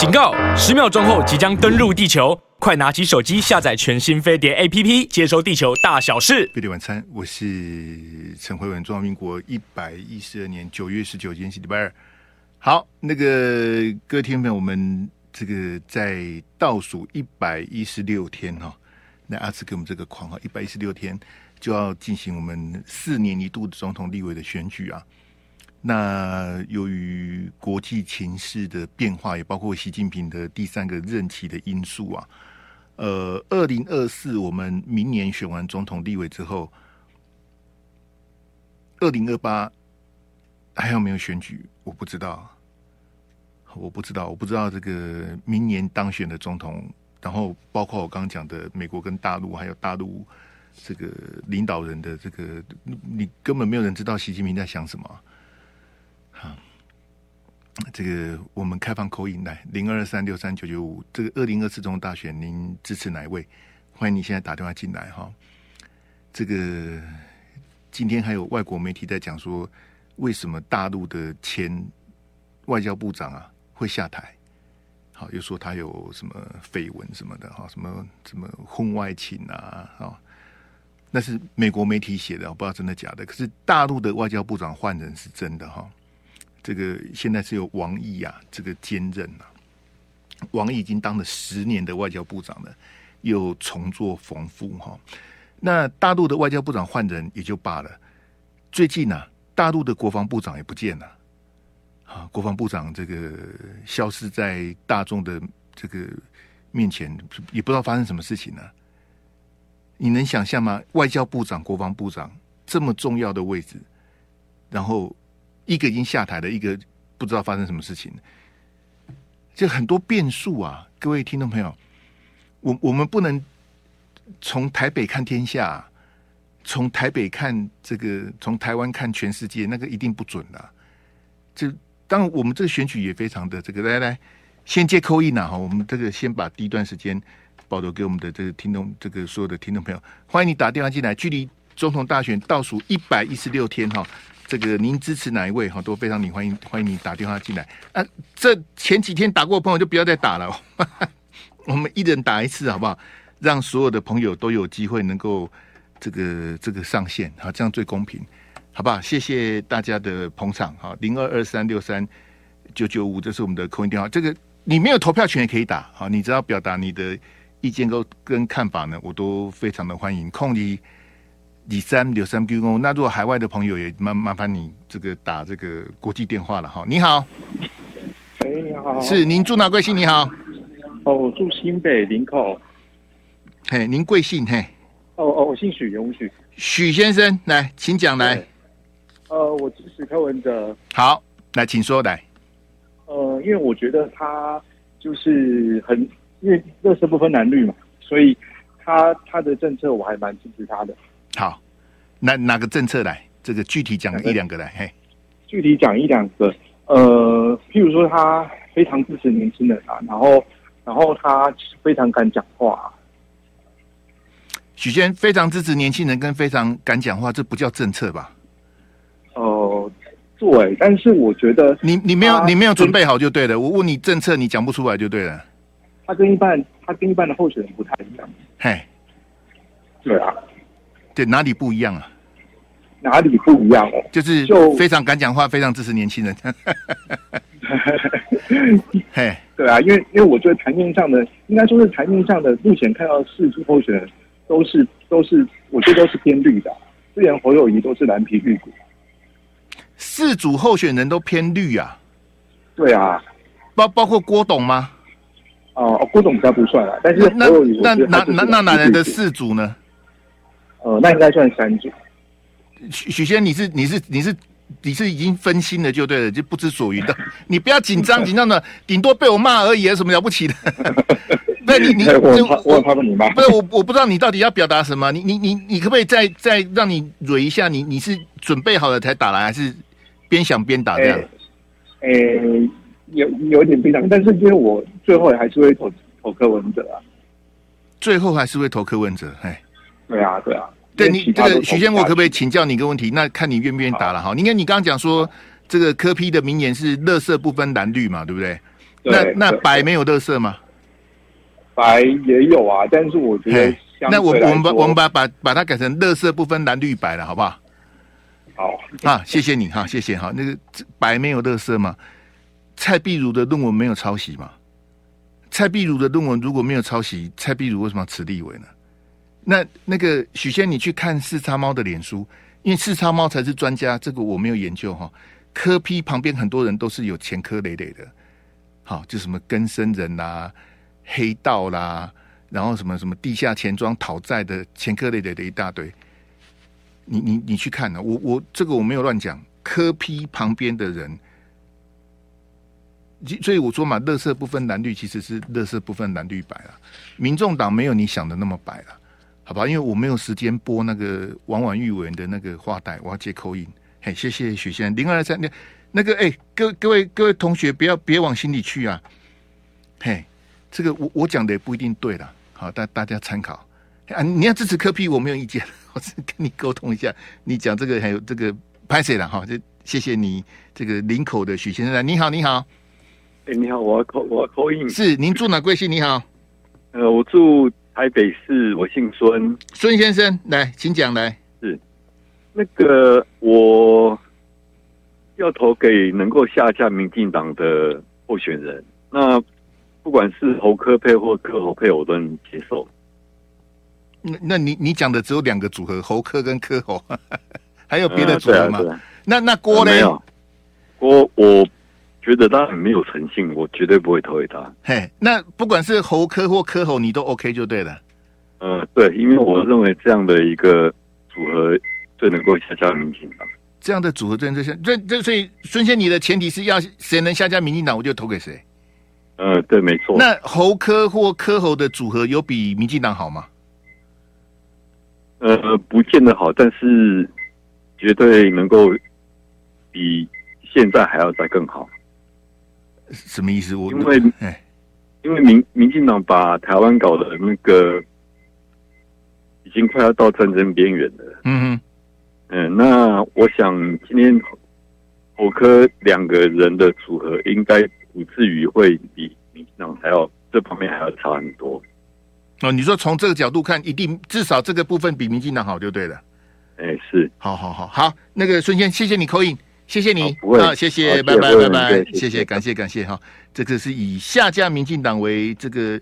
警告！十秒钟后即将登陆地球，快拿起手机下载全新飞碟 APP，接收地球大小事。飞碟晚餐，我是陈慧文。中华民国一百一十二年九月十九日，星期礼拜二。好，那个各位听众，我们这个在倒数一百一十六天哈，那阿慈给我们这个框哈，一百一十六天就要进行我们四年一度的总统、立委的选举啊。那由于国际情势的变化，也包括习近平的第三个任期的因素啊，呃，二零二四我们明年选完总统、立委之后，二零二八还有没有选举？我不知道，我不知道，我不知道这个明年当选的总统，然后包括我刚刚讲的美国跟大陆，还有大陆这个领导人的这个，你根本没有人知道习近平在想什么。这个我们开放口音来零二三六三九九五，这个二零二四中大选，您支持哪一位？欢迎你现在打电话进来哈。这个今天还有外国媒体在讲说，为什么大陆的前外交部长啊会下台？好，又说他有什么绯闻什么的哈，什么什么婚外情啊啊，那是美国媒体写的，我不知道真的假的。可是大陆的外交部长换人是真的哈。这个现在是由王毅啊，这个兼任啊。王毅已经当了十年的外交部长了，又重作风复哈。那大陆的外交部长换人也就罢了，最近呢、啊，大陆的国防部长也不见了。啊，国防部长这个消失在大众的这个面前，也不知道发生什么事情呢、你能想象吗？外交部长、国防部长这么重要的位置，然后。一个已经下台了，一个不知道发生什么事情，就很多变数啊！各位听众朋友，我我们不能从台北看天下，从台北看这个，从台湾看全世界，那个一定不准的、啊。就当然，我们这个选举也非常的这个，来来，先接 call in 哈，我们这个先把第一段时间保留给我们的这个听众，这个所有的听众朋友，欢迎你打电话进来。距离总统大选倒数一百一十六天哈。这个您支持哪一位哈？都非常你欢迎欢迎你打电话进来啊！这前几天打过的朋友就不要再打了，我们一人打一次好不好？让所有的朋友都有机会能够这个这个上线，好，这样最公平，好不好？谢谢大家的捧场，好，零二二三六三九九五，这是我们的空音电话。这个你没有投票权也可以打，好，你只要表达你的意见跟跟看法呢，我都非常的欢迎。空你。李三六三 Q 那如果海外的朋友也麻麻烦你这个打这个国际电话了哈。你好，哎，你好，是您住哪贵姓？你好，哦，我住新北林口。嘿，您贵姓？嘿，哦哦，我姓许，永许。许先生，来，请讲来。呃，我支持柯文哲。好，来，请说来。呃，因为我觉得他就是很，因为垃圾不分男女嘛，所以他他的政策我还蛮支持他的。好，那哪个政策来？这个具体讲一两个来。嘿，具体讲一两个。呃，譬如说他非常支持年轻人啊，然后然后他非常敢讲话啊。许仙非常支持年轻人，跟非常敢讲话，这不叫政策吧？哦、呃，对，但是我觉得你你没有你没有准备好就对了。我问你政策，你讲不出来就对了。他跟一般他跟一般的候选人不太一样。嘿，对啊。对，哪里不一样啊？哪里不一样哦？就是就非常敢讲话，非常支持年轻人。嘿，对啊，因为因为我觉得台面上的，应该说是台面上的，目前看到四组候选人都是都是，我觉得都是偏绿的。之前侯友宜都是蓝皮绿股。四组候选人都偏绿啊？对啊，包包括郭董吗？哦，郭董比较不算啊，但是那那那那那哪来的四组呢？呃，那应该算三组。许许仙，你是你是你是你是已经分心了就对了，就不知所云的。你不要紧张 紧张的，顶多被我骂而已，有什么了不起的？不是你你 我怕我怕被你骂。不是我我不知道你到底要表达什么。你你你你可不可以再再让你蕊一下？你你是准备好了才打来，还是边想边打这样？呃、欸欸，有有点边想，但是因为我最后还是会投投柯文哲啊。最后还是会投柯文哲，哎。对啊，对啊，对你这个许先，我可不可以请教你一个问题？那看你愿不愿意答了哈。你看你刚刚讲说，这个柯批的名言是“乐色不分蓝绿”嘛，对不对？那那白没有乐色吗？白也有啊，但是我觉得那我我们把我们把把把它改成乐色不分蓝绿白了，好不好？好啊，谢谢你哈，谢谢哈。那个白没有乐色嘛？蔡碧如的论文没有抄袭嘛？蔡碧如的论文如果没有抄袭，蔡碧如为什么要辞立委呢？那那个许仙，你去看四叉猫的脸书，因为四叉猫才是专家，这个我没有研究哈。科批旁边很多人都是有前科累累的，好，就什么更生人啦、黑道啦，然后什么什么地下钱庄讨债的前科累累的一大堆。你你你去看呢、我我这个我没有乱讲，科批旁边的人。所以我说嘛，乐色不分蓝绿，其实是乐色不分蓝绿白了。民众党没有你想的那么白了，好吧？因为我没有时间播那个王婉玉委员的那个话带，我要接口音。嘿，谢谢许先生零二三那那个哎，各各位各位同学，不要别往心里去啊。嘿，这个我我讲的也不一定对了，好，大大家参考啊。你要支持科批我没有意见，我是跟你沟通一下。你讲这个还有这个拍谁了哈？就谢谢你这个林口的许先生，你好，你好。哎，你好，我要 call，我要 call in。是，您住哪贵姓？你好，呃，我住台北市，我姓孙，孙先生，来，请讲来。是，那个我要投给能够下架民进党的候选人，那不管是侯科配或柯侯配，我都能接受。那那你你讲的只有两个组合，侯科跟柯侯，还有别的组合吗？呃啊啊、那那郭呢？郭我。觉得他很没有诚信，我绝对不会投给他。嘿，那不管是猴科或科猴，你都 OK 就对了。呃，对，因为我认为这样的一个组合最能够下架民进党。这样的组合最这些，这这所以孙先，你的前提是要谁能下架民进党，我就投给谁。呃，对，没错。那猴科或科猴的组合有比民进党好吗？呃，不见得好，但是绝对能够比现在还要再更好。什么意思？我因为，因为民民进党把台湾搞的那个已经快要到战争边缘了。嗯哼，嗯，那我想今天侯科两个人的组合应该不至于会比民进党还要这方面还要差很多。哦，你说从这个角度看，一定至少这个部分比民进党好就对了。哎，是，好好好好，那个孙先，谢谢你 call in。谢谢你啊，谢谢，拜拜拜拜，谢谢，感谢感谢哈。这个是以下架民进党为这个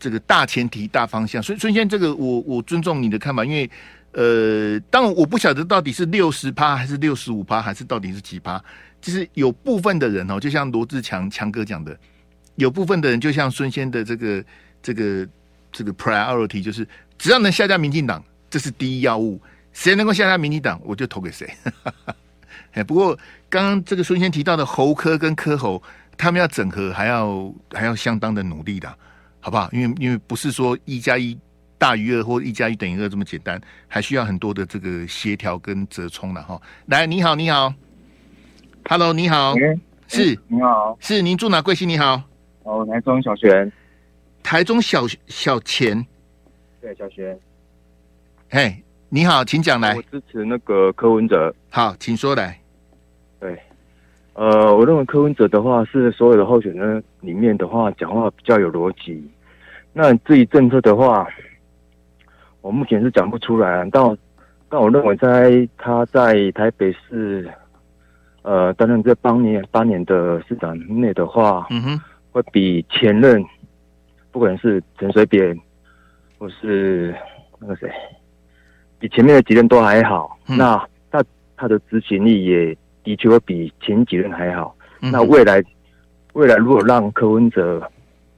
这个大前提大方向。孙孙先，这个我我尊重你的看法，因为呃，当然我不晓得到底是六十趴还是六十五趴，还是到底是几趴。就是有部分的人哦，就像罗志强强哥讲的，有部分的人就像孙先的这个这个这个 priority，就是只要能下架民进党，这是第一要务。谁能够下架民进党，我就投给谁。哎，不过刚刚这个孙先提到的喉科跟科喉，他们要整合还要还要相当的努力的，好不好？因为因为不是说一加一大于二或一加一等于二这么简单，还需要很多的这个协调跟折冲的哈。来，你好，你好，Hello，你好，欸、是，你好，是您住哪贵姓？你好，哦，台中小泉，台中小小钱，对，小泉，嘿，你好，请讲来，我支持那个柯文哲，好，请说来。对，呃，我认为柯文哲的话是所有的候选人里面的话讲话比较有逻辑。那至于政策的话，我目前是讲不出来。但但我认为在他在台北市，呃，担任这八年八年的市长内的话，嗯哼，会比前任不管是陈水扁或是那个谁，比前面的几任都还好。嗯、那他他的执行力也。的确会比前几任还好。那未来，未来如果让柯文哲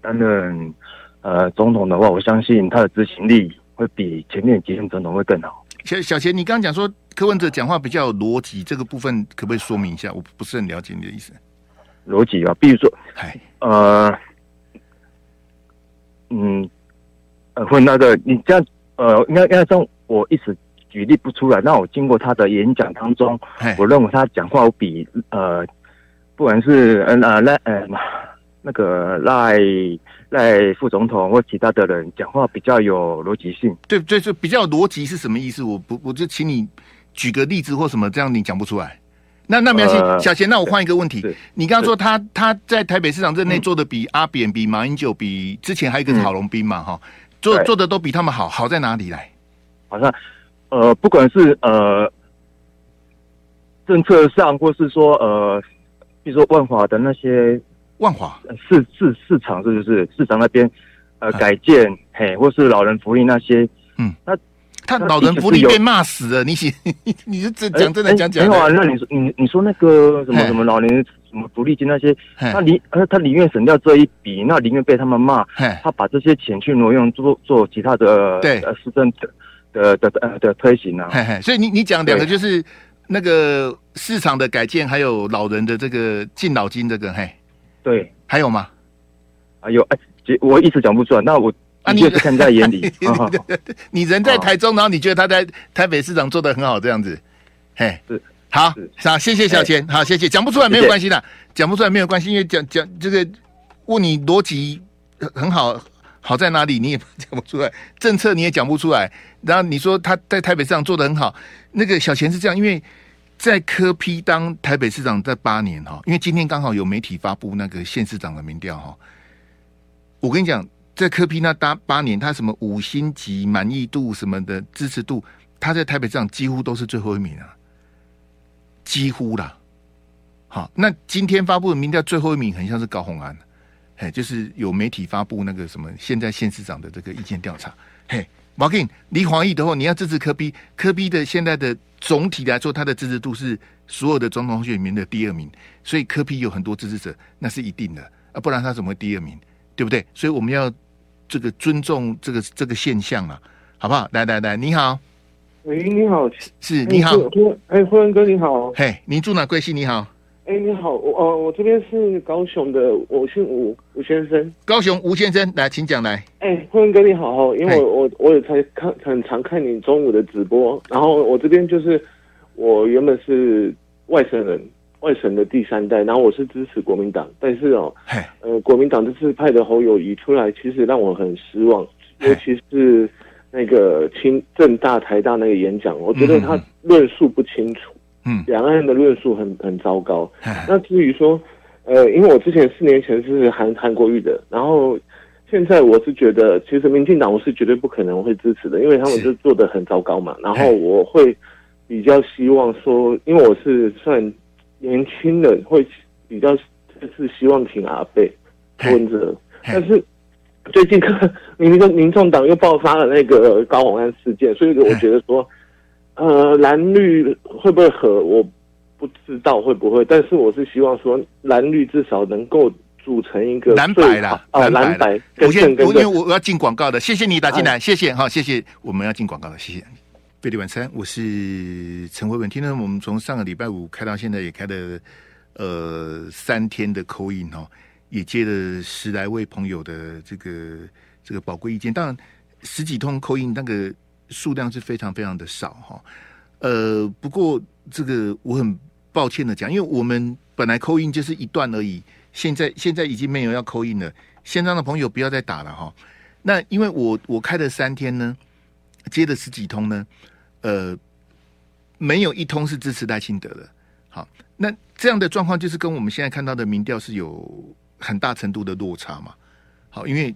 担任呃总统的话，我相信他的执行力会比前面几任总统会更好。小小钱，你刚刚讲说柯文哲讲话比较有逻辑，这个部分可不可以说明一下？我不是很了解你的意思。逻辑啊，比如说，呃，嗯，呃，会那个你这样，呃，应该应该像，我一时。举例不出来，那我经过他的演讲当中，我认为他讲话比呃，不管是嗯啊赖呃那个赖赖副总统或其他的人讲话比较有逻辑性。对对，就比较逻辑是什么意思？我不，我就请你举个例子或什么，这样你讲不出来。那那没关系，呃、小贤，那我换一个问题。你刚刚说他他在台北市长任内做的比阿扁、比马英九、比之前还有一个郝龙斌嘛，哈、嗯，做做的都比他们好，好在哪里来？好像呃，不管是呃政策上，或是说呃，比如说万华的那些万华？市市市场，是不是？市场那边呃改建，嘿，或是老人福利那些，嗯，那。他老人福利被骂死了，你 你你是真讲真的？讲讲？没有啊，那你说你你说那个什么什么老年什么福利金那些，他宁呃他宁愿省掉这一笔，那宁愿被他们骂，他把这些钱去挪用做做其他的对。呃市政的的的呃的推行啊。嘿嘿所以你你讲两个就是那个市场的改建，还有老人的这个敬老金这个嘿，对，还有吗？啊有哎，我一直讲不出来，那我。啊，你也是看在眼里。你人在台中，然后你觉得他在台北市长做的很好，这样子，嘿，是好，好，谢谢小钱，好，谢谢，讲不出来没有关系的，讲不出来没有关系，因为讲讲这个问你逻辑很好，好在哪里你也讲不出来，政策你也讲不出来，然后你说他在台北市长做得很好，那个小钱是这样，因为在柯 P 当台北市长这八年哈，因为今天刚好有媒体发布那个县市长的民调哈，我跟你讲。在柯 P 那搭八年，他什么五星级满意度什么的支持度，他在台北市长几乎都是最后一名啊，几乎啦。好，那今天发布的民调最后一名很像是高虹安，嘿，就是有媒体发布那个什么现在县市长的这个意见调查，嘿，毛 King 离黄奕的话，你要支持科比，科比的现在的总体来说，他的支持度是所有的总统候选人的第二名，所以科比有很多支持者，那是一定的啊，不然他怎么会第二名，对不对？所以我们要。这个尊重这个这个现象啊，好不好？来来来，你好，喂，你好，是你好，哎，辉文哥你好，嘿，您住哪贵姓？你好，哎，你好，我呃，我这边是高雄的，我姓吴，吴先生，高雄吴先生，来，请讲来，哎，辉文哥你好，因为我我我也才看很常看你中午的直播，然后我这边就是我原本是外省人。外省的第三代，然后我是支持国民党，但是哦，呃，国民党这次派的侯友谊出来，其实让我很失望，尤其是那个清政大、台大那个演讲，我觉得他论述不清楚，嗯，两岸的论述很很糟糕。那至于说，呃，因为我之前四年前是韩韩国瑜的，然后现在我是觉得，其实民进党我是绝对不可能会支持的，因为他们就做的很糟糕嘛。然后我会比较希望说，因为我是算。年轻人会比较就是希望挺阿伯柯文哲，但是最近看民个民众党又爆发了那个高虹安事件，所以我觉得说，呃，蓝绿会不会合，我不知道会不会，但是我是希望说蓝绿至少能够组成一个蓝白啦，啊，蓝白。我先，因为我要进广告的，谢谢你打进来，谢谢哈，谢谢，我们要进广告的，谢谢。费力晚餐，我是陈慧文。今天我们从上个礼拜五开到现在，也开了呃三天的 call in 哈，也接了十来位朋友的这个这个宝贵意见。当然，十几通 call in 那个数量是非常非常的少哈。呃，不过这个我很抱歉的讲，因为我们本来扣印就是一段而已，现在现在已经没有要扣印了。线上的朋友不要再打了哈。那因为我我开了三天呢。接的十几通呢，呃，没有一通是支持赖清德的。好，那这样的状况就是跟我们现在看到的民调是有很大程度的落差嘛。好，因为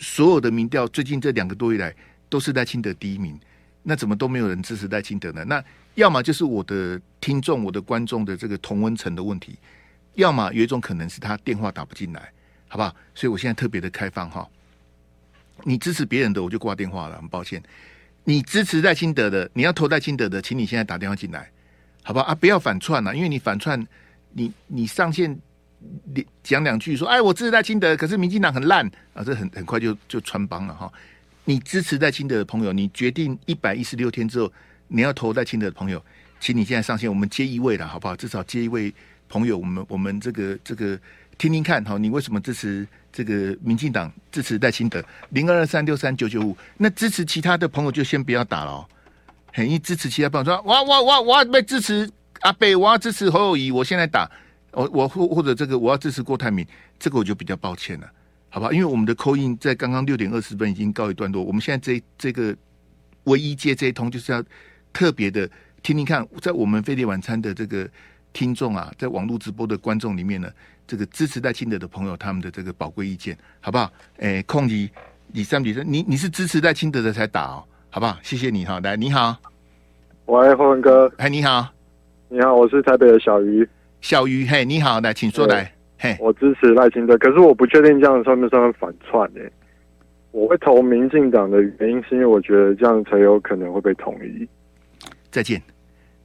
所有的民调最近这两个多月来都是赖清德第一名，那怎么都没有人支持赖清德呢？那要么就是我的听众、我的观众的这个同温层的问题，要么有一种可能是他电话打不进来，好不好？所以我现在特别的开放哈，你支持别人的我就挂电话了，很抱歉。你支持赖清德的，你要投赖清德的，请你现在打电话进来，好吧？啊，不要反串了，因为你反串，你你上线讲两句说，哎，我支持赖清德，可是民进党很烂啊，这很很快就就穿帮了哈。你支持赖清德的朋友，你决定一百一十六天之后你要投赖清德的朋友，请你现在上线，我们接一位了，好不好？至少接一位朋友，我们我们这个这个听听看，好，你为什么支持？这个民进党支持赖清德零二二三六三九九五，那支持其他的朋友就先不要打了哦。很一支持其他朋友说，我我我我要被支持阿北，我要支持侯友谊，我现在打，我我或或者这个我要支持郭台铭，这个我就比较抱歉了，好吧？因为我们的 call in 在刚刚六点二十分已经告一段落，我们现在这这个唯一接这一通就是要特别的听听看，在我们飞碟晚餐的这个听众啊，在网络直播的观众里面呢，这个支持戴清德的朋友他们的这个宝贵意见，好不好？哎，空你李三李三，你你是支持戴清德的才打哦，好不好？谢谢你哈，来你好，喂，洪文哥，哎你好，你好，我是台北的小鱼，小鱼，嘿你好，来请说来，嘿，我支持赖清德，可是我不确定这样算不算反串呢？我会投民进党的原因是因为我觉得这样才有可能会被统一。再见，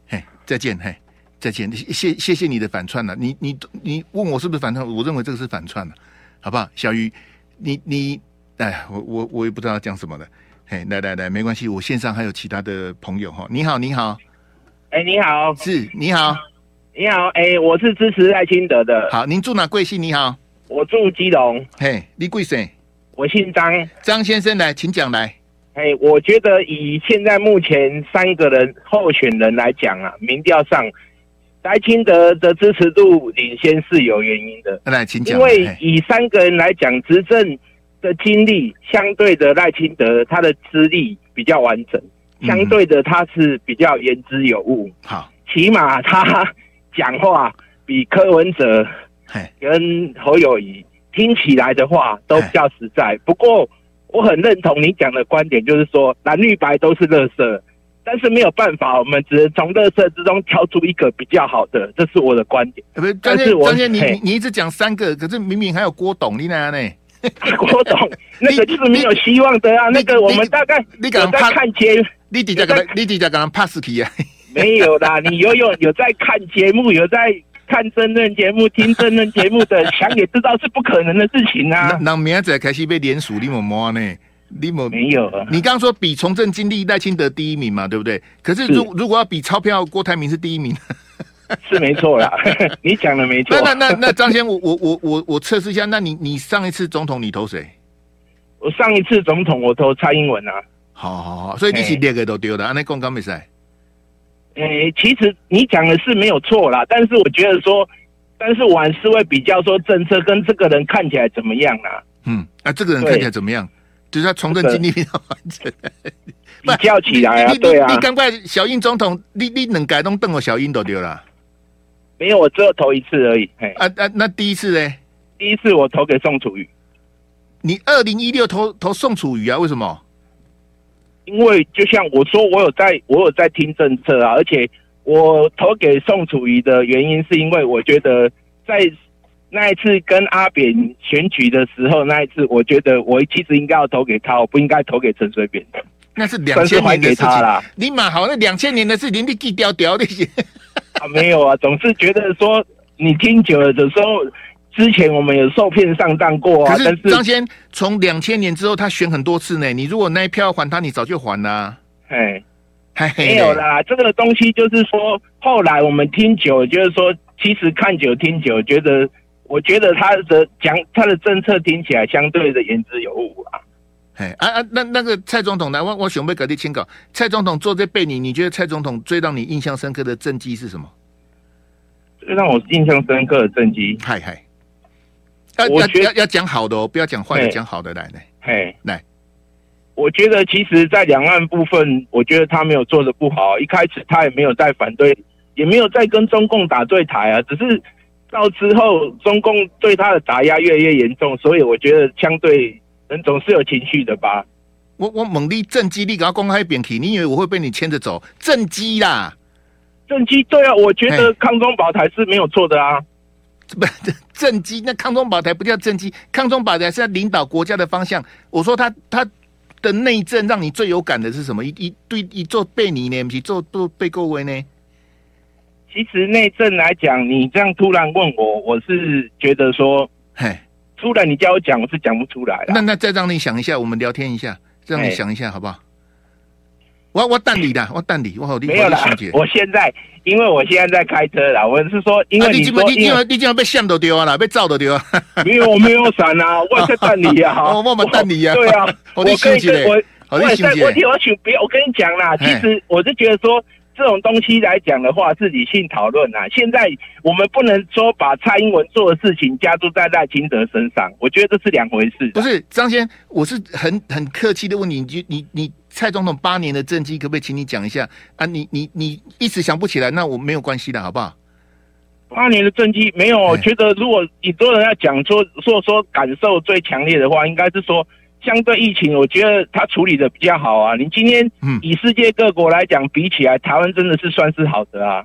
嘿，再见，嘿。再见，谢谢谢你的反串了、啊。你你你问我是不是反串？我认为这个是反串了、啊，好不好？小鱼，你你哎，我我我也不知道要讲什么了。嘿，来来来，没关系，我线上还有其他的朋友哈。你好，你好，哎，你好，是，你好，你好，哎，我是支持赖清德的。好，您住哪贵姓？你好，我住基隆。嘿，你贵姓？我姓张。张先生来，请讲来。哎，我觉得以现在目前三个人候选人来讲啊，民调上。赖清德的支持度领先是有原因的，来，请讲。因为以三个人来讲，执政的经历相对的赖清德，他的资历比较完整，相对的他是比较言之有物。好，起码他讲话比柯文哲跟侯友宜听起来的话都比较实在。不过我很认同你讲的观点，就是说蓝绿白都是垃圾。但是没有办法，我们只能从垃圾之中挑出一个比较好的，这是我的观点。不是，张先张先，你你你一直讲三个，可是明明还有郭董，你哪呢？郭董那个就是没有希望的啊。那个我们大概你有在看节，你底下个你底下个人 pass 题啊？没有啦，你有有有在看节目，有在看政论节目，听政论节目的，想也知道是不可能的事情啊。那明仔开始被连署，你莫摸呢？你没没有啊？你刚刚说比从政经历赖清德第一名嘛，对不对？可是如如果要比钞票，郭台铭是第一名，是没错啦。你讲的没错。那那那那张先，我我我我我测试一下，那你你上一次总统你投谁？我上一次总统我投蔡英文啊。好好好，所以你是两个都丢的，那公刚没赛。诶，其实你讲的是没有错啦，但是我觉得说，但是我还是会比较说政策跟这个人看起来怎么样啊？嗯，啊，这个人看起来怎么样？就是他从政经历比较完整，比较起来啊，对啊。你赶快小英总统，你你能改动邓我小英都丢了。没有，我只有投一次而已。啊啊，那第一次呢？第一次我投给宋楚瑜。你二零一六投投宋楚瑜啊？为什么？因为就像我说，我有在，我有在听政策啊，而且我投给宋楚瑜的原因，是因为我觉得在。那一次跟阿扁选举的时候，那一次我觉得我其实应该要投给他，我不应该投给陈水扁的。那是两千年的事情啦。你蛮好，那两千年的事情你记掉掉那些啊，没有啊，总是觉得说你听久了的时候，之前我们有受骗上当过啊。可是张先从两千年之后他选很多次呢，你如果那一票还他，你早就还了。哎，没有啦，这个东西就是说，后来我们听久，就是说，其实看久听久，觉得。我觉得他的讲他的政策听起来相对的言之有物啊。哎啊啊，那那个蔡总统来，我我准备给你签稿。蔡总统坐在背你，你觉得蔡总统最让你印象深刻的政绩是什么？最让我印象深刻的政绩，嗨嗨，要要要要讲好的哦，不要讲坏的，讲好的来来。嘿，来，我觉得其实，在两岸部分，我觉得他没有做的不好。一开始他也没有在反对，也没有在跟中共打对台啊，只是。到之后，中共对他的打压越来越严重，所以我觉得相对人总是有情绪的吧。我我猛力政绩，你给他公开扁题，你以为我会被你牵着走？政绩啦，政绩对啊，我觉得抗中保台是没有错的啊。不，政绩那抗中保台不叫政绩，抗中保台是要领导国家的方向。我说他他的内政让你最有感的是什么？一一对一做背你呢，不是做做背各位呢？其实内政来讲，你这样突然问我，我是觉得说，嘿，突然你叫我讲，我是讲不出来。那那再让你想一下，我们聊天一下，让你想一下，好不好？我我等你的，我等你，我好，没有了。我现在，因为我现在在开车啦，我是说，因为你说，你因为你这样被线都丢了，被照都丢啊。没有，我没有闪啊，我在等你啊，我我们等你啊。对啊，我跟你我我在我听我请别，我跟你讲啦，其实我是觉得说。这种东西来讲的话，是理性讨论啊。现在我们不能说把蔡英文做的事情加注在赖清德身上，我觉得这是两回事。不是张先，我是很很客气的问你，你你你蔡总统八年的政绩，可不可以请你讲一下啊？你你你一时想不起来，那我没有关系的，好不好？八年的政绩没有，我觉得如果你多人要讲说说说感受最强烈的话，应该是说相对疫情，我觉得他处理的比较好啊。你今天以世界各国来讲比起来，台湾真的是算是好的啊。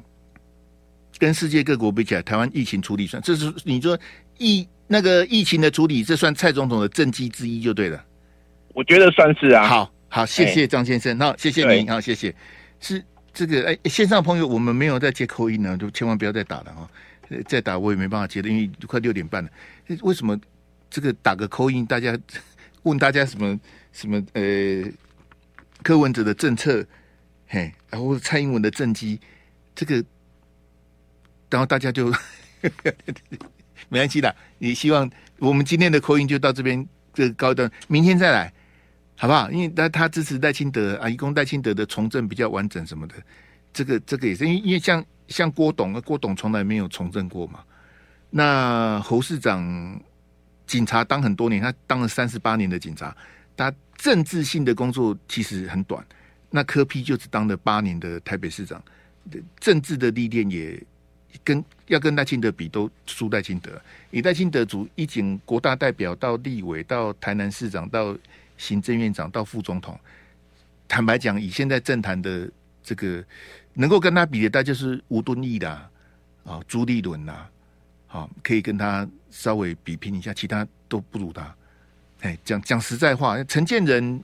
跟世界各国比起来，台湾疫情处理算，这是你说疫那个疫情的处理，这算蔡总统的政绩之一就对了。我觉得算是啊。好好，谢谢张先生，好，谢谢您，好，谢谢。是这个哎，线上朋友，我们没有在接扣音呢，就千万不要再打了哈。再打我也没办法接的，因为快六点半了。为什么这个打个扣音，大家问大家什么什么呃，柯文哲的政策，嘿，然后蔡英文的政绩，这个。然后大家就 没关系的，你希望我们今天的口音就到这边这个高端，明天再来，好不好？因为他他支持赖清德啊，一共赖清德的从政比较完整什么的，这个这个也是因为因为像像郭董啊，郭董从来没有从政过嘛。那侯市长警察当很多年，他当了三十八年的警察，他政治性的工作其实很短。那柯批就只当了八年的台北市长，政治的历练也。跟要跟赖清德比，都输赖清德。以赖清德组一经国大代表到立委，到台南市长，到行政院长，到副总统。坦白讲，以现在政坛的这个能够跟他比的，大就是吴敦义啦，啊，朱立伦呐，好，可以跟他稍微比拼一下，其他都不如他。哎，讲讲实在话，陈建仁，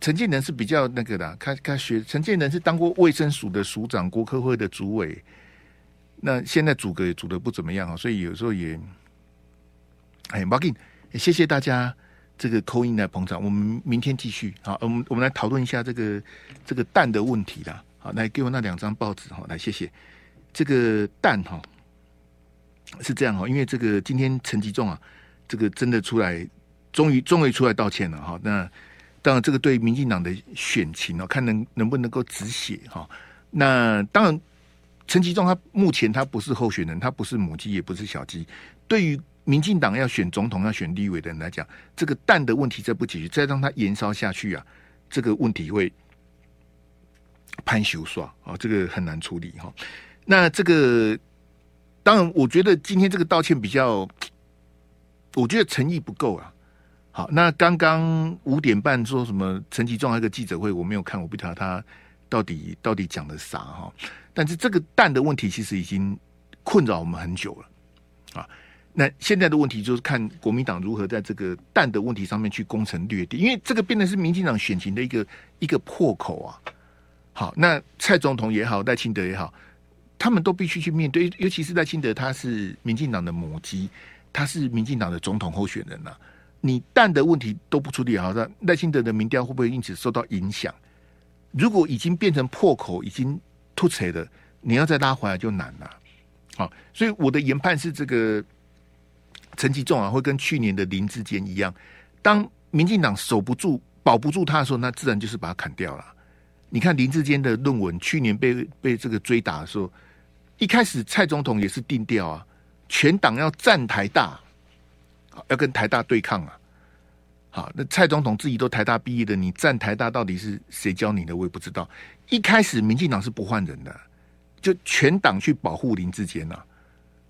陈建仁是比较那个的，他他学陈建仁是当过卫生署的署长，国科会的主委。那现在组阁也组的不怎么样啊，所以有时候也，哎，Martin，谢谢大家这个口音来捧场，我们明天继续好，我们我们来讨论一下这个这个蛋的问题啦。好，来给我那两张报纸哈，来谢谢这个蛋哈，是这样哈，因为这个今天陈吉仲啊，这个真的出来，终于终于出来道歉了哈。那当然这个对民进党的选情哦，看能能不能够止血哈。那当然。陈其中他目前他不是候选人，他不是母鸡，也不是小鸡。对于民进党要选总统、要选立委的人来讲，这个蛋的问题再不解决，再让它延烧下去啊，这个问题会攀修刷啊，这个很难处理哈。那这个当然，我觉得今天这个道歉比较，我觉得诚意不够啊。好，那刚刚五点半说什么陈其中那个记者会，我没有看，我不知道他到底到底讲的啥哈。但是这个蛋的问题其实已经困扰我们很久了啊！那现在的问题就是看国民党如何在这个蛋的问题上面去攻城略地，因为这个变的是民进党选情的一个一个破口啊！好，那蔡总统也好，赖清德也好，他们都必须去面对，尤其是赖清德，他是民进党的母鸡，他是民进党的总统候选人呐、啊。你蛋的问题都不处理好，那赖清德的民调会不会因此受到影响？如果已经变成破口，已经。突锤的，你要再拉回来就难了。好，所以我的研判是，这个陈吉仲啊，会跟去年的林志坚一样，当民进党守不住、保不住他的时候，那自然就是把他砍掉了。你看林志坚的论文，去年被被这个追打的时候，一开始蔡总统也是定调啊，全党要站台大，要跟台大对抗啊。好，那蔡总统自己都台大毕业的，你站台大到底是谁教你的？我也不知道。一开始民进党是不换人的，就全党去保护林志坚呐。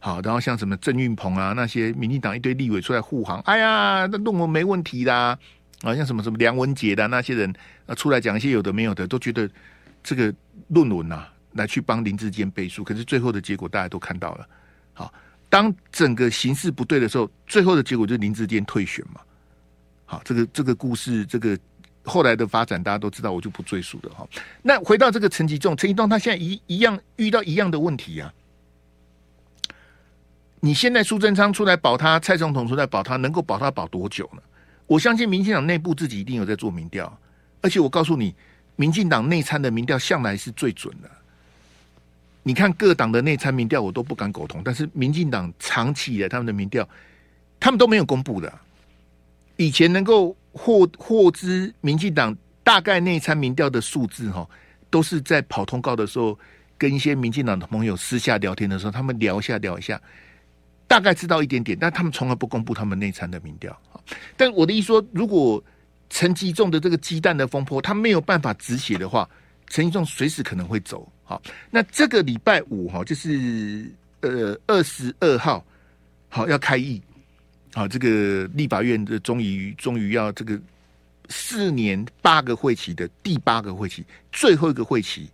好，然后像什么郑运鹏啊那些民进党一堆立委出来护航，哎呀，那论文没问题啦。啊，像什么什么梁文杰的那些人啊出来讲一些有的没有的，都觉得这个论文呐、啊、来去帮林志坚背书。可是最后的结果大家都看到了。好，当整个形势不对的时候，最后的结果就是林志坚退选嘛。好，这个这个故事这个。后来的发展大家都知道，我就不赘述了哈。那回到这个陈吉仲，陈吉仲他现在一一样遇到一样的问题啊。你现在苏贞昌出来保他，蔡总统出来保他，能够保他保多久呢？我相信民进党内部自己一定有在做民调，而且我告诉你，民进党内参的民调向来是最准的。你看各党的内参民调，我都不敢苟同，但是民进党长期以来他们的民调，他们都没有公布的。以前能够。获获知民进党大概内参民调的数字哈，都是在跑通告的时候，跟一些民进党的朋友私下聊天的时候，他们聊一下聊一下，大概知道一点点，但他们从来不公布他们内参的民调。但我的意思说，如果陈吉仲的这个鸡蛋的风波，他没有办法止血的话，陈吉仲随时可能会走。好，那这个礼拜五哈，就是呃二十二号，好要开议。好，这个立法院的终于终于要这个四年八个会期的第八个会期，最后一个会期，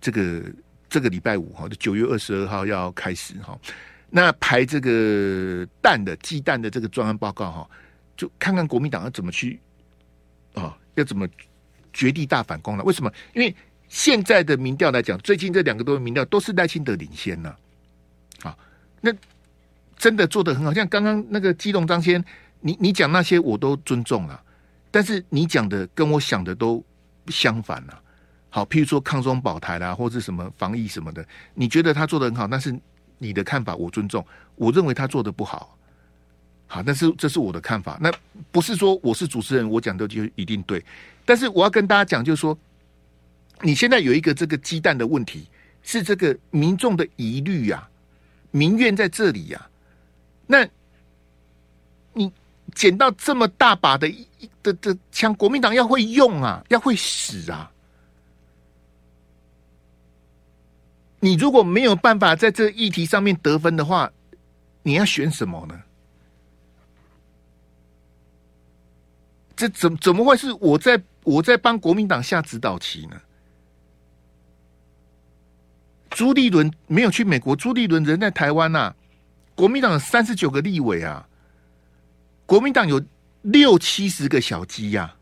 这个这个礼拜五哈，就九月二十二号要开始哈。那排这个蛋的鸡蛋的这个专案报告哈，就看看国民党要怎么去啊，要怎么绝地大反攻了？为什么？因为现在的民调来讲，最近这两个多民调都是赖清德领先呢。啊，那。真的做的很好，像刚刚那个基隆张先，你你讲那些我都尊重了，但是你讲的跟我想的都相反了。好，譬如说抗中保台啦，或者什么防疫什么的，你觉得他做的很好，但是你的看法我尊重，我认为他做的不好。好，但是这是我的看法，那不是说我是主持人，我讲的就一定对。但是我要跟大家讲，就是说，你现在有一个这个鸡蛋的问题，是这个民众的疑虑呀，民怨在这里呀。那，你捡到这么大把的一的的枪，国民党要会用啊，要会使啊！你如果没有办法在这个议题上面得分的话，你要选什么呢？这怎怎么会是我在我在帮国民党下指导棋呢？朱立伦没有去美国，朱立伦人在台湾呐、啊。国民党三十九个立委啊，国民党有六七十个小鸡呀、啊，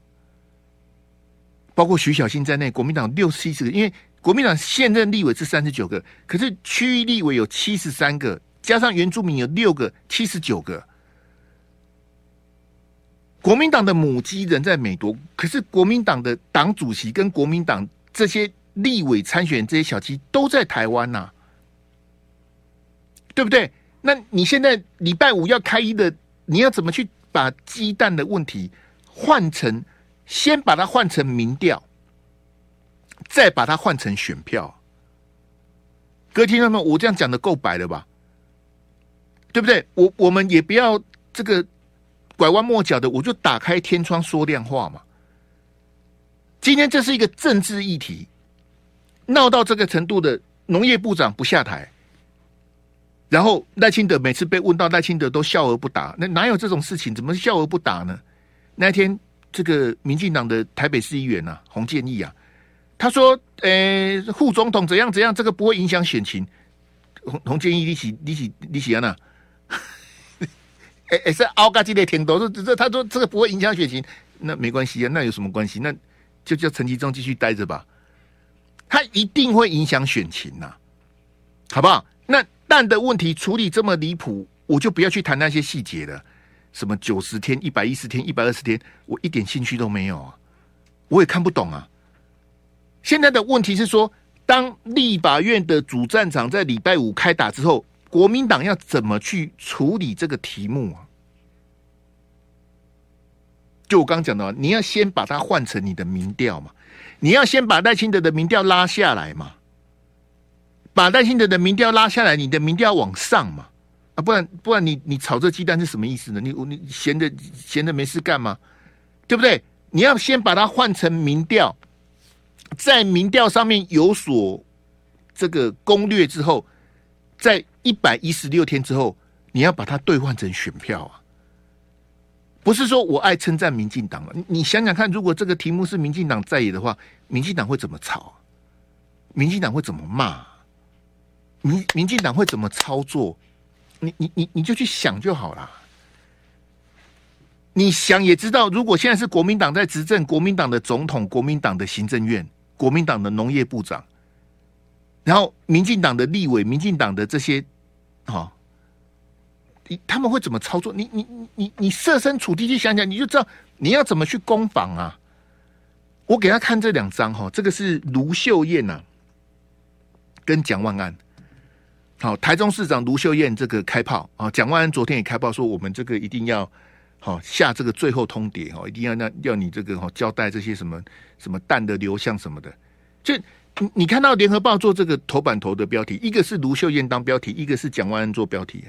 包括徐小新在内，国民党六七十个。因为国民党现任立委是三十九个，可是区域立委有七十三个，加上原住民有六个，七十九个。国民党的母鸡人在美国，可是国民党的党主席跟国民党这些立委参选这些小鸡都在台湾呐、啊，对不对？那你现在礼拜五要开一的，你要怎么去把鸡蛋的问题换成，先把它换成民调，再把它换成选票？各位听到没有？我这样讲的够白了吧？对不对？我我们也不要这个拐弯抹角的，我就打开天窗说亮话嘛。今天这是一个政治议题，闹到这个程度的农业部长不下台。然后赖清德每次被问到，赖清德都笑而不答。那哪有这种事情？怎么笑而不答呢？那天，这个民进党的台北市议员啊，洪建义啊，他说：“呃，副总统怎样怎样，这个不会影响选情。”洪洪建义，你起你起你起安娜，哎哎，是奥嘎基的天都说这他说这个不会影响选情，那没关系啊，那有什么关系？那就叫陈其中继续待着吧，他一定会影响选情呐、啊，好不好？那。蛋的问题处理这么离谱，我就不要去谈那些细节了。什么九十天、一百一十天、一百二十天，我一点兴趣都没有啊！我也看不懂啊。现在的问题是说，当立法院的主战场在礼拜五开打之后，国民党要怎么去处理这个题目啊？就我刚讲的，你要先把它换成你的民调嘛，你要先把赖清德的民调拉下来嘛。把赖清德的民调拉下来，你的民调往上嘛？啊，不然不然你你炒这鸡蛋是什么意思呢？你你闲着闲着没事干吗？对不对？你要先把它换成民调，在民调上面有所这个攻略之后，在一百一十六天之后，你要把它兑换成选票啊！不是说我爱称赞民进党了，你想想看，如果这个题目是民进党在野的话，民进党会怎么吵？民进党会怎么骂？民民进党会怎么操作？你你你你就去想就好了。你想也知道，如果现在是国民党在执政，国民党的总统、国民党的行政院、国民党的农业部长，然后民进党的立委、民进党的这些，啊，你他们会怎么操作？你你你你设身处地去想想，你就知道你要怎么去攻防啊。我给他看这两张哈，这个是卢秀燕呐、啊，跟蒋万安。好，台中市长卢秀燕这个开炮啊，蒋万安昨天也开炮说，我们这个一定要好下这个最后通牒哈，一定要那要你这个哈交代这些什么什么弹的流向什么的。就你你看到联合报做这个头版头的标题，一个是卢秀燕当标题，一个是蒋万安做标题。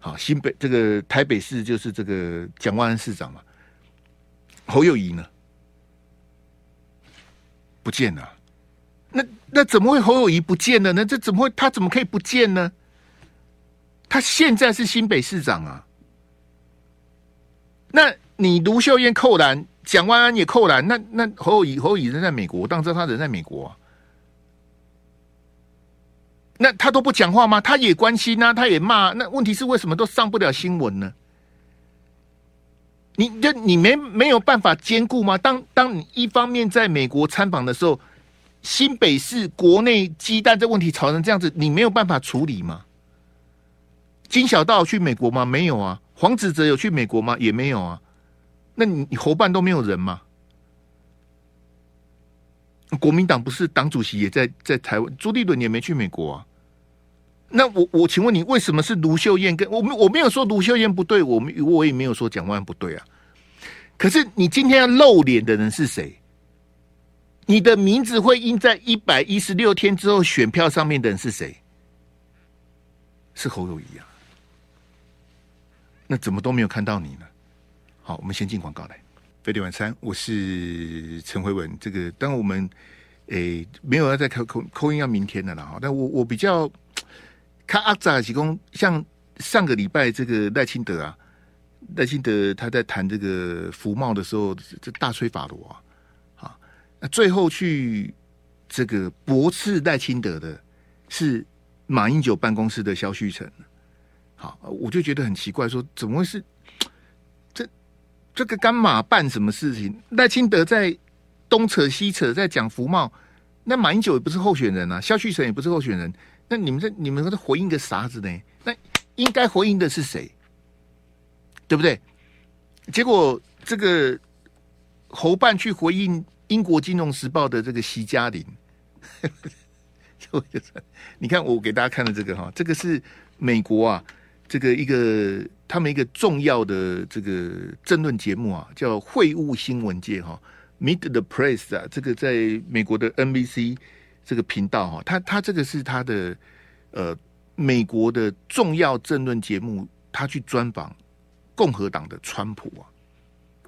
好，新北这个台北市就是这个蒋万安市长嘛，侯友谊呢不见了，那那怎么会侯友谊不见了呢？这怎么会？他怎么可以不见呢？他现在是新北市长啊。那你卢秀燕扣篮，蒋万安也扣篮，那那侯友宜侯友宜人在美国，我当然知道他人在美国啊。那他都不讲话吗？他也关心啊，他也骂。那问题是为什么都上不了新闻呢？你这你没没有办法兼顾吗？当当你一方面在美国参访的时候，新北市国内鸡蛋这问题吵成这样子，你没有办法处理吗？金小道去美国吗？没有啊。黄子哲有去美国吗？也没有啊。那你你侯办都没有人吗？国民党不是党主席也在在台湾，朱立伦也没去美国啊。那我我请问你，为什么是卢秀燕跟我没我没有说卢秀燕不对，我我也没有说蒋万不对啊。可是你今天要露脸的人是谁？你的名字会印在一百一十六天之后选票上面的人是谁？是侯友宜啊。那怎么都没有看到你呢？好，我们先进广告来。飞碟晚餐，我是陈慧文。这个当我们诶没有要再扣扣扣音要明天的了哈。但我我比较。看阿扎提供，像上个礼拜这个赖清德啊，赖清德他在谈这个服贸的时候，这大吹法罗啊，啊，那最后去这个驳斥赖清德的是马英九办公室的萧旭成，好，我就觉得很奇怪，说怎么会是这这个干嘛办什么事情？赖清德在东扯西扯，在讲福茂，那马英九也不是候选人啊，萧旭成也不是候选人。那你们这你们在回应个啥子呢？那应该回应的是谁？对不对？结果这个侯办去回应英国金融时报的这个席嘉玲，就是你看我给大家看的这个哈，这个是美国啊，这个一个他们一个重要的这个政论节目啊，叫会晤新闻界哈，Meet the Press 啊，这个在美国的 NBC。这个频道哈，他他这个是他的呃美国的重要政论节目，他去专访共和党的川普啊。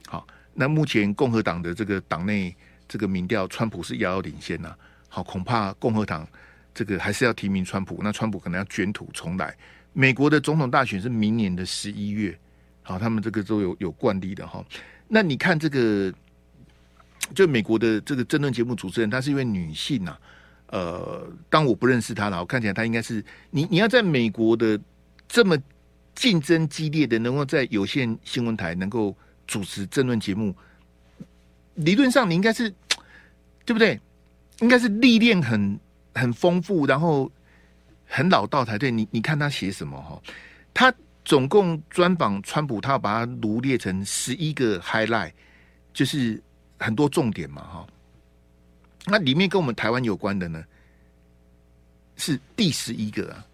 好，那目前共和党的这个党内这个民调，川普是遥遥领先呐、啊。好，恐怕共和党这个还是要提名川普，那川普可能要卷土重来。美国的总统大选是明年的十一月，好，他们这个都有有惯例的哈。那你看这个，就美国的这个政论节目主持人，她是一位女性呐、啊。呃，当我不认识她了，我看起来她应该是你。你要在美国的这么竞争激烈的，能够在有线新闻台能够主持政论节目，理论上你应该是对不对？应该是历练很很丰富，然后很老道才对。你你看他写什么哈？他总共专访川普，他要把它罗列成十一个 highlight，就是很多重点嘛哈。那里面跟我们台湾有关的呢，是第十一个啊，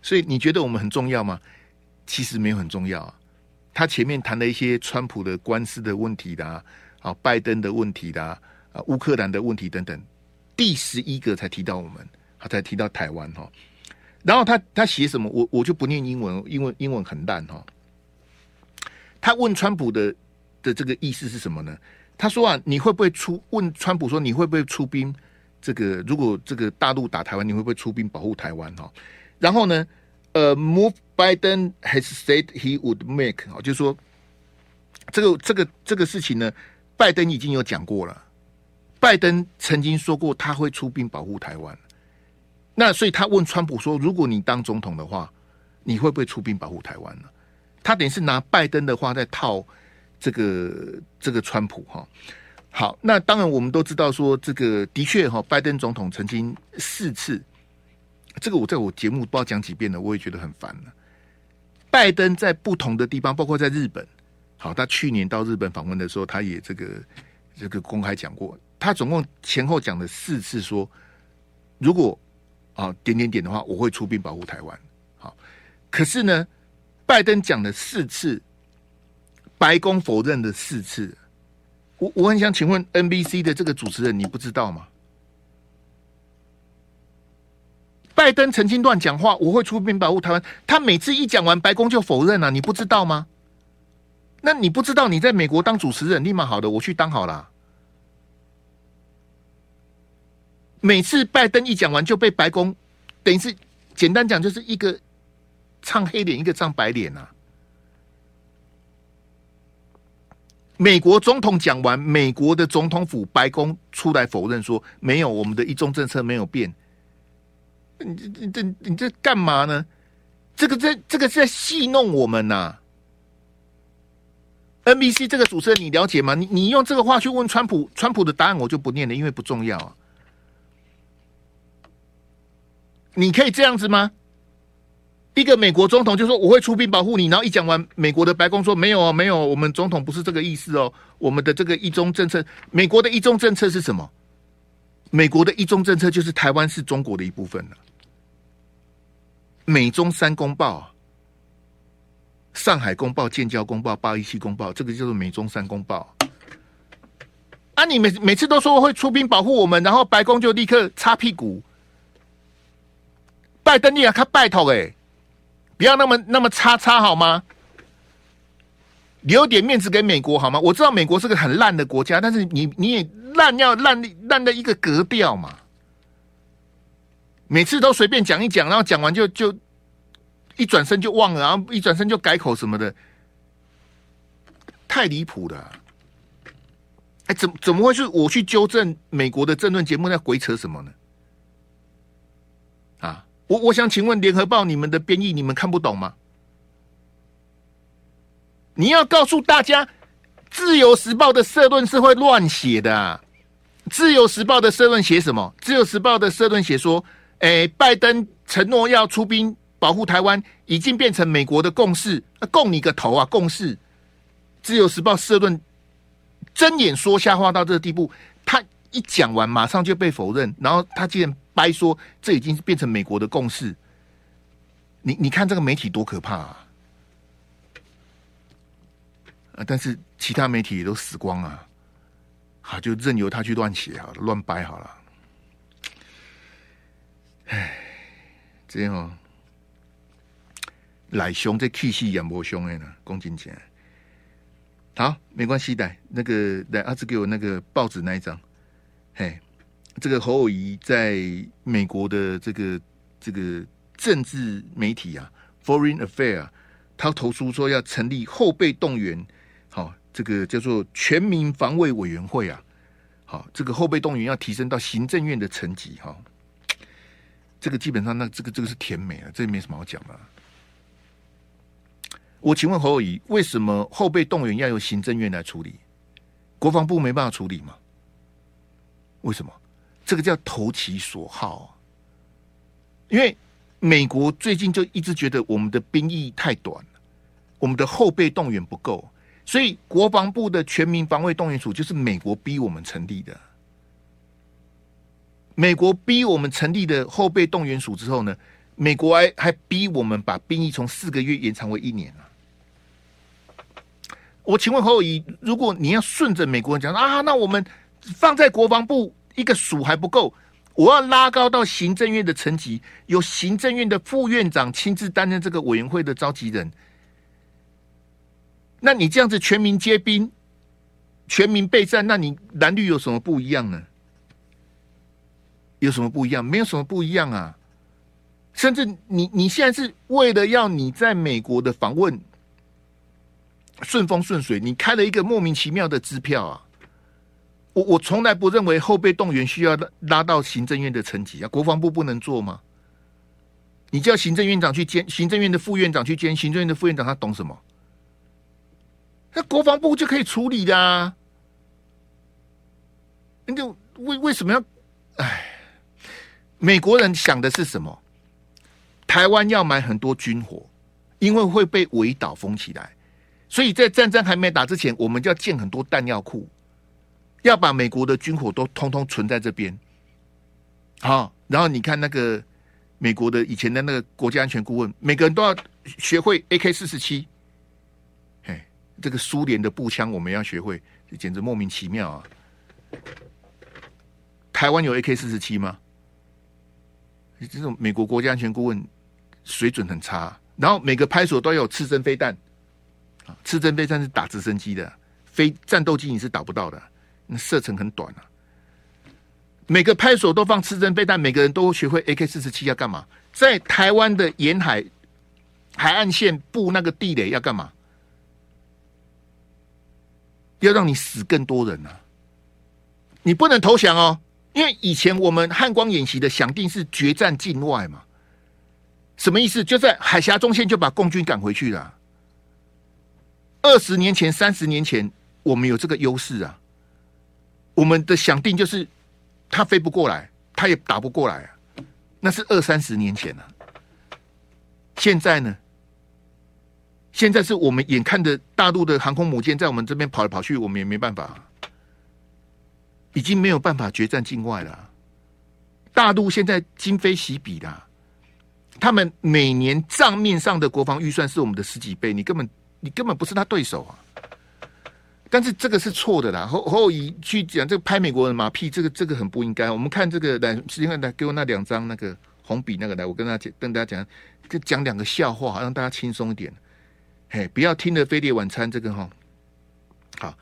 所以你觉得我们很重要吗？其实没有很重要啊。他前面谈了一些川普的官司的问题的啊，拜登的问题的啊，乌克兰的问题等等，第十一个才提到我们，他才提到台湾哈。然后他他写什么？我我就不念英文，英文英文很烂哈。他问川普的的这个意思是什么呢？他说啊，你会不会出？问川普说，你会不会出兵？这个如果这个大陆打台湾，你会不会出兵保护台湾？哈，然后呢，呃，move Biden has said he would make，就是说这个这个这个事情呢，拜登已经有讲过了。拜登曾经说过他会出兵保护台湾。那所以他问川普说，如果你当总统的话，你会不会出兵保护台湾呢？他等于是拿拜登的话在套。这个这个川普哈，好，那当然我们都知道说，这个的确哈，拜登总统曾经四次，这个我在我节目不知道讲几遍了，我也觉得很烦了。拜登在不同的地方，包括在日本，好，他去年到日本访问的时候，他也这个这个公开讲过，他总共前后讲了四次说，如果啊点点点的话，我会出兵保护台湾。好，可是呢，拜登讲了四次。白宫否认了四次，我我很想请问 NBC 的这个主持人，你不知道吗？拜登曾经乱讲话，我会出兵保护台湾。他每次一讲完，白宫就否认了，你不知道吗？那你不知道，你在美国当主持人，立马好的，我去当好了。每次拜登一讲完就被白宫，等于是简单讲就是一个唱黑脸，一个唱白脸呐、美国总统讲完，美国的总统府白宫出来否认说没有，我们的一中政策没有变。你这、你这、你这干嘛呢？这个在这个是在戏弄我们呐、NBC 这个主持人你了解吗？你你用这个话去问川普，川普的答案我就不念了，因为不重要啊。你可以这样子吗？一个美国总统就说我会出兵保护你，然后一讲完，美国的白宫说没有啊，没有，我们总统不是这个意思哦。我们的这个一中政策，美国的一中政策是什么？美国的一中政策就是台湾是中国的一部分了。美中三公报，上海公报、建交公报、八一七公报，这个叫做美中三公报。啊，你每每次都说会出兵保护我们，然后白宫就立刻擦屁股。拜登，你要他拜托哎，不要那么那么差差好吗？留点面子给美国好吗？我知道美国是个很烂的国家，但是你你也烂要烂烂的一个格调嘛。每次都随便讲一讲，然后讲完就就一转身就忘了，然后一转身就改口什么的，太离谱了。哎，怎怎么会是我去纠正美国的政论节目在鬼扯什么呢？我我想请问联合报，你们的编译你们看不懂吗？你要告诉大家，自由时报的社论是会乱写的啊。自由时报的社论写什么？自由时报的社论写说，诶，拜登承诺要出兵保护台湾，已经变成美国的共识。共你个头啊！共识。自由时报社论睁眼说瞎话到这个地步，他一讲完马上就被否认，然后他竟然。掰说，这已经变成美国的共识。你你看这个媒体多可怕啊！啊，但是其他媒体也都死光啊！好，就任由他去乱写好了，乱掰好了。唉，这样哦，来凶这气势也不凶的呢，公斤钱。好，没关系的，那个来阿志给我那个报纸那一张，嘿。这个侯友谊在美国的这个这个政治媒体啊，Foreign Affair，他投诉说要成立后备动员，好，这个叫做全民防卫委员会啊，好，这个后备动员要提升到行政院的层级哈，这个基本上那这个这个是甜美啊，这没什么好讲的。我请问侯友谊，为什么后备动员要由行政院来处理？国防部没办法处理吗？为什么？这个叫投其所好，因为美国最近就一直觉得我们的兵役太短，我们的后备动员不够，所以国防部的全民防卫动员署就是美国逼我们成立的。美国逼我们成立的后备动员署之后呢，美国还还逼我们把兵役从四个月延长为一年啊。我请问侯友宜，如果你要顺着美国人讲啊，那我们放在国防部。一个署还不够，我要拉高到行政院的层级，由行政院的副院长亲自担任这个委员会的召集人。那你这样子全民皆兵、全民备战，那你蓝绿有什么不一样呢？有什么不一样？没有什么不一样啊！甚至你你现在是为了要你在美国的访问顺风顺水，你开了一个莫名其妙的支票啊！我我从来不认为后备动员需要拉到行政院的层级啊，国防部不能做吗？你叫行政院长去兼，行政院的副院长去兼，行政院的副院长他懂什么？那国防部就可以处理的啊。那就为为什么要？哎，美国人想的是什么？台湾要买很多军火，因为会被围岛封起来，所以在战争还没打之前，我们就要建很多弹药库。要把美国的军火都通通存在这边，好，然后你看那个美国的以前的那个国家安全顾问，每个人都要学会 AK 四十七，嘿，这个苏联的步枪我们要学会，简直莫名其妙啊！台湾有 AK 四十七吗？这种美国国家安全顾问水准很差，然后每个派出所都有刺针飞弹，啊，刺针飞弹是打直升机的，飞战斗机你是打不到的。那射程很短啊，每个派出所都放刺针飞弹，每个人都学会 AK 四十七要干嘛？在台湾的沿海海岸线布那个地雷要干嘛？要让你死更多人啊！你不能投降哦，因为以前我们汉光演习的想定是决战境外嘛。什么意思？就在海峡中线就把共军赶回去了。二十年前、三十年前，我们有这个优势啊。我们的想定就是。他飞不过来，他也打不过来啊！那是二三十年前了啊。现在呢？现在是我们眼看着大陆的航空母舰在我们这边跑来跑去，我们也没办法，已经没有办法决战境外了。大陆现在今非昔比的，他们每年账面上的国防预算是我们的十几倍，你根本你根本不是他对手啊！但是这个是错的啦，侯侯友去讲这个拍美国人马屁，这个这个很不应该。我们看这个来，时间来给我那两张那个红笔那个来，我跟大家讲，跟大家讲，就讲两个笑话，让大家轻松一点。嘿，不要听了飞碟晚餐这个哈。好，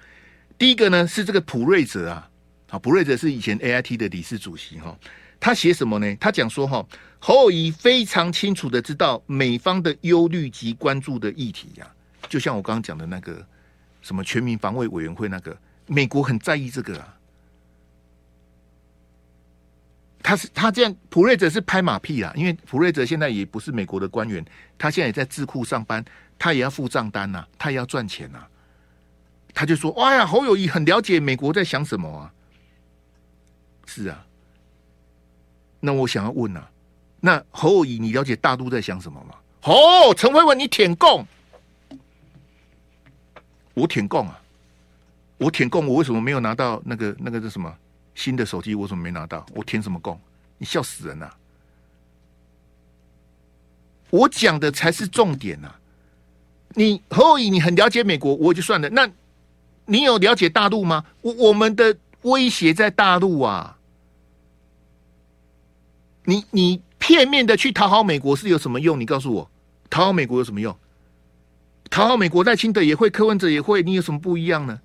第一个呢是这个普瑞泽啊，好，普瑞泽是以前 AIT 的理事主席哈，他写什么呢？他讲说哈，侯友非常清楚的知道美方的忧虑及关注的议题呀，就像我刚刚讲的那个。什么全民防卫委员会那个，美国很在意这个啊。他是他这样，普瑞泽是拍马屁啊，因为普瑞泽现在也不是美国的官员，他现在也在智库上班，他也要付账单呐、啊，他也要赚钱呐、啊。他就说：“哇呀，侯友宜很了解美国在想什么啊。”是啊，那我想要问啊，那侯友宜你了解大陆在想什么吗？哦，陈慧文你舔共。我舔共啊！我舔共，我为什么没有拿到那个那个是什么新的手机？我怎么没拿到？我舔什么共？你笑死人呐、我讲的才是重点呐、你何以，你很了解美国，我就算了。那你有了解大陆吗？我我们的威胁在大陆啊！你你片面的去讨好美国是有什么用？你告诉我，讨好美国有什么用？讨好美国，赖清德也会，柯文哲也会，你有什么不一样呢？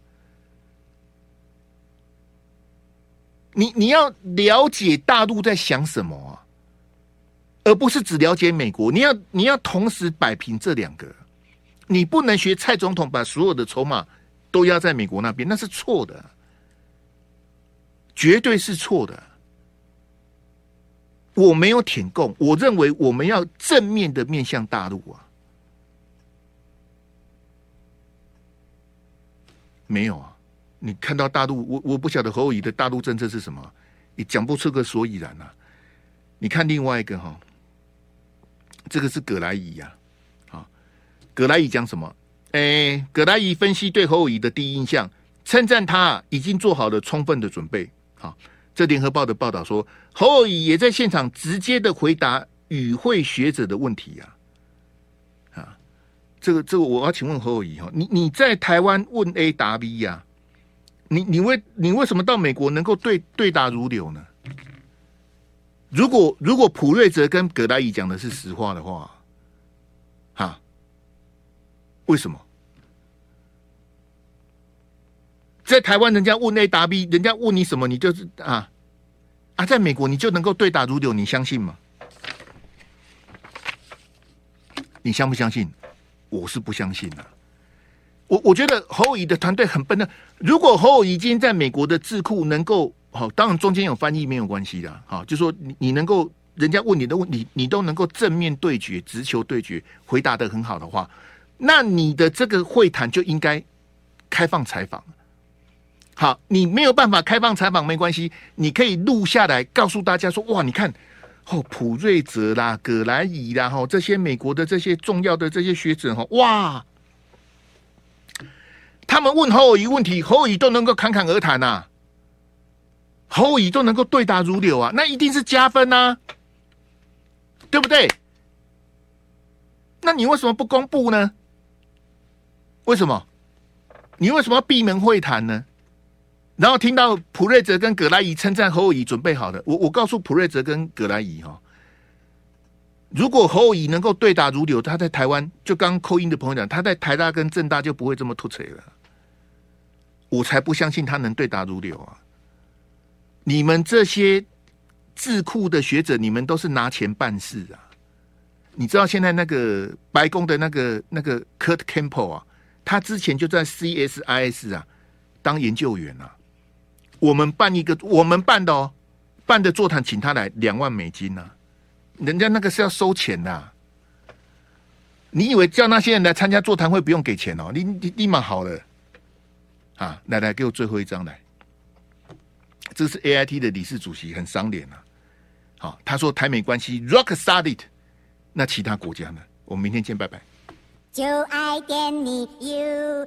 你你要了解大陆在想什么啊，而不是只了解美国。你要你要同时摆平这两个，你不能学蔡总统把所有的筹码都压在美国那边，那是错的，绝对是错的。我没有舔共，我认为我们要正面的面向大陆啊。没有啊，你看到大陆，我我不晓得侯友宜的大陆政策是什么，你讲不出个所以然啊。你看另外一个哈，这个是葛莱仪呀，啊，葛莱仪讲什么？哎，葛莱仪分析对侯友宜的第一印象，称赞他已经做好了充分的准备。好，这联合报的报道说，侯友宜也在现场直接的回答与会学者的问题呀。这个这个，我要请问何友宜哈，你你在台湾问 A 答 B 呀、啊？你你为你为什么到美国能够对对答如流呢？如果如果普瑞泽跟葛莱仪讲的是实话的话，哈，为什么在台湾人家问 A 答 B，人家问你什么，你就是啊啊，在美国你就能够对答如流，你相信吗？你相不相信？我是不相信的，我我觉得侯乙的团队很笨的。如果侯友宜今天在美国的智库能够好，当然中间有翻译没有关系的，好，就说你你能够人家问你的问题，你都能够正面对决、直球对决，回答的很好的话，那你的这个会谈就应该开放采访。好，你没有办法开放采访没关系，你可以录下来告诉大家说，哇，你看。哦，普瑞泽啦，葛莱仪啦，哈，这些美国的这些重要的这些学者哈，哇，他们问侯友宜问题，侯友宜都能够侃侃而谈呐，侯友宜都能够对答如流啊，那一定是加分呐、对不对？那你为什么不公布呢？为什么？你为什么要闭门会谈呢？然后听到普瑞泽跟葛莱仪称赞侯友宜准备好了，我我告诉普瑞泽跟葛莱仪哈，如果侯友宜能够对答如流，他在台湾就刚扣音的朋友讲，他在台大跟政大就不会这么突锤了。我才不相信他能对答如流啊！你们这些智库的学者，你们都是拿钱办事啊！你知道现在那个白宫的那个那个 Kurt Campbell 啊，他之前就在 CSIS 啊当研究员啊。我们办一个，我们办的哦，办的座谈，请他来两万美金啊，人家那个是要收钱的。你以为叫那些人来参加座谈会不用给钱哦？你你立马好了啊！来来，给我最后一张来。这是 AIT 的理事主席，很伤脸啊。好，他说台美关系 rock solid。那其他国家呢？我们明天见，拜拜。就爱点你 UFO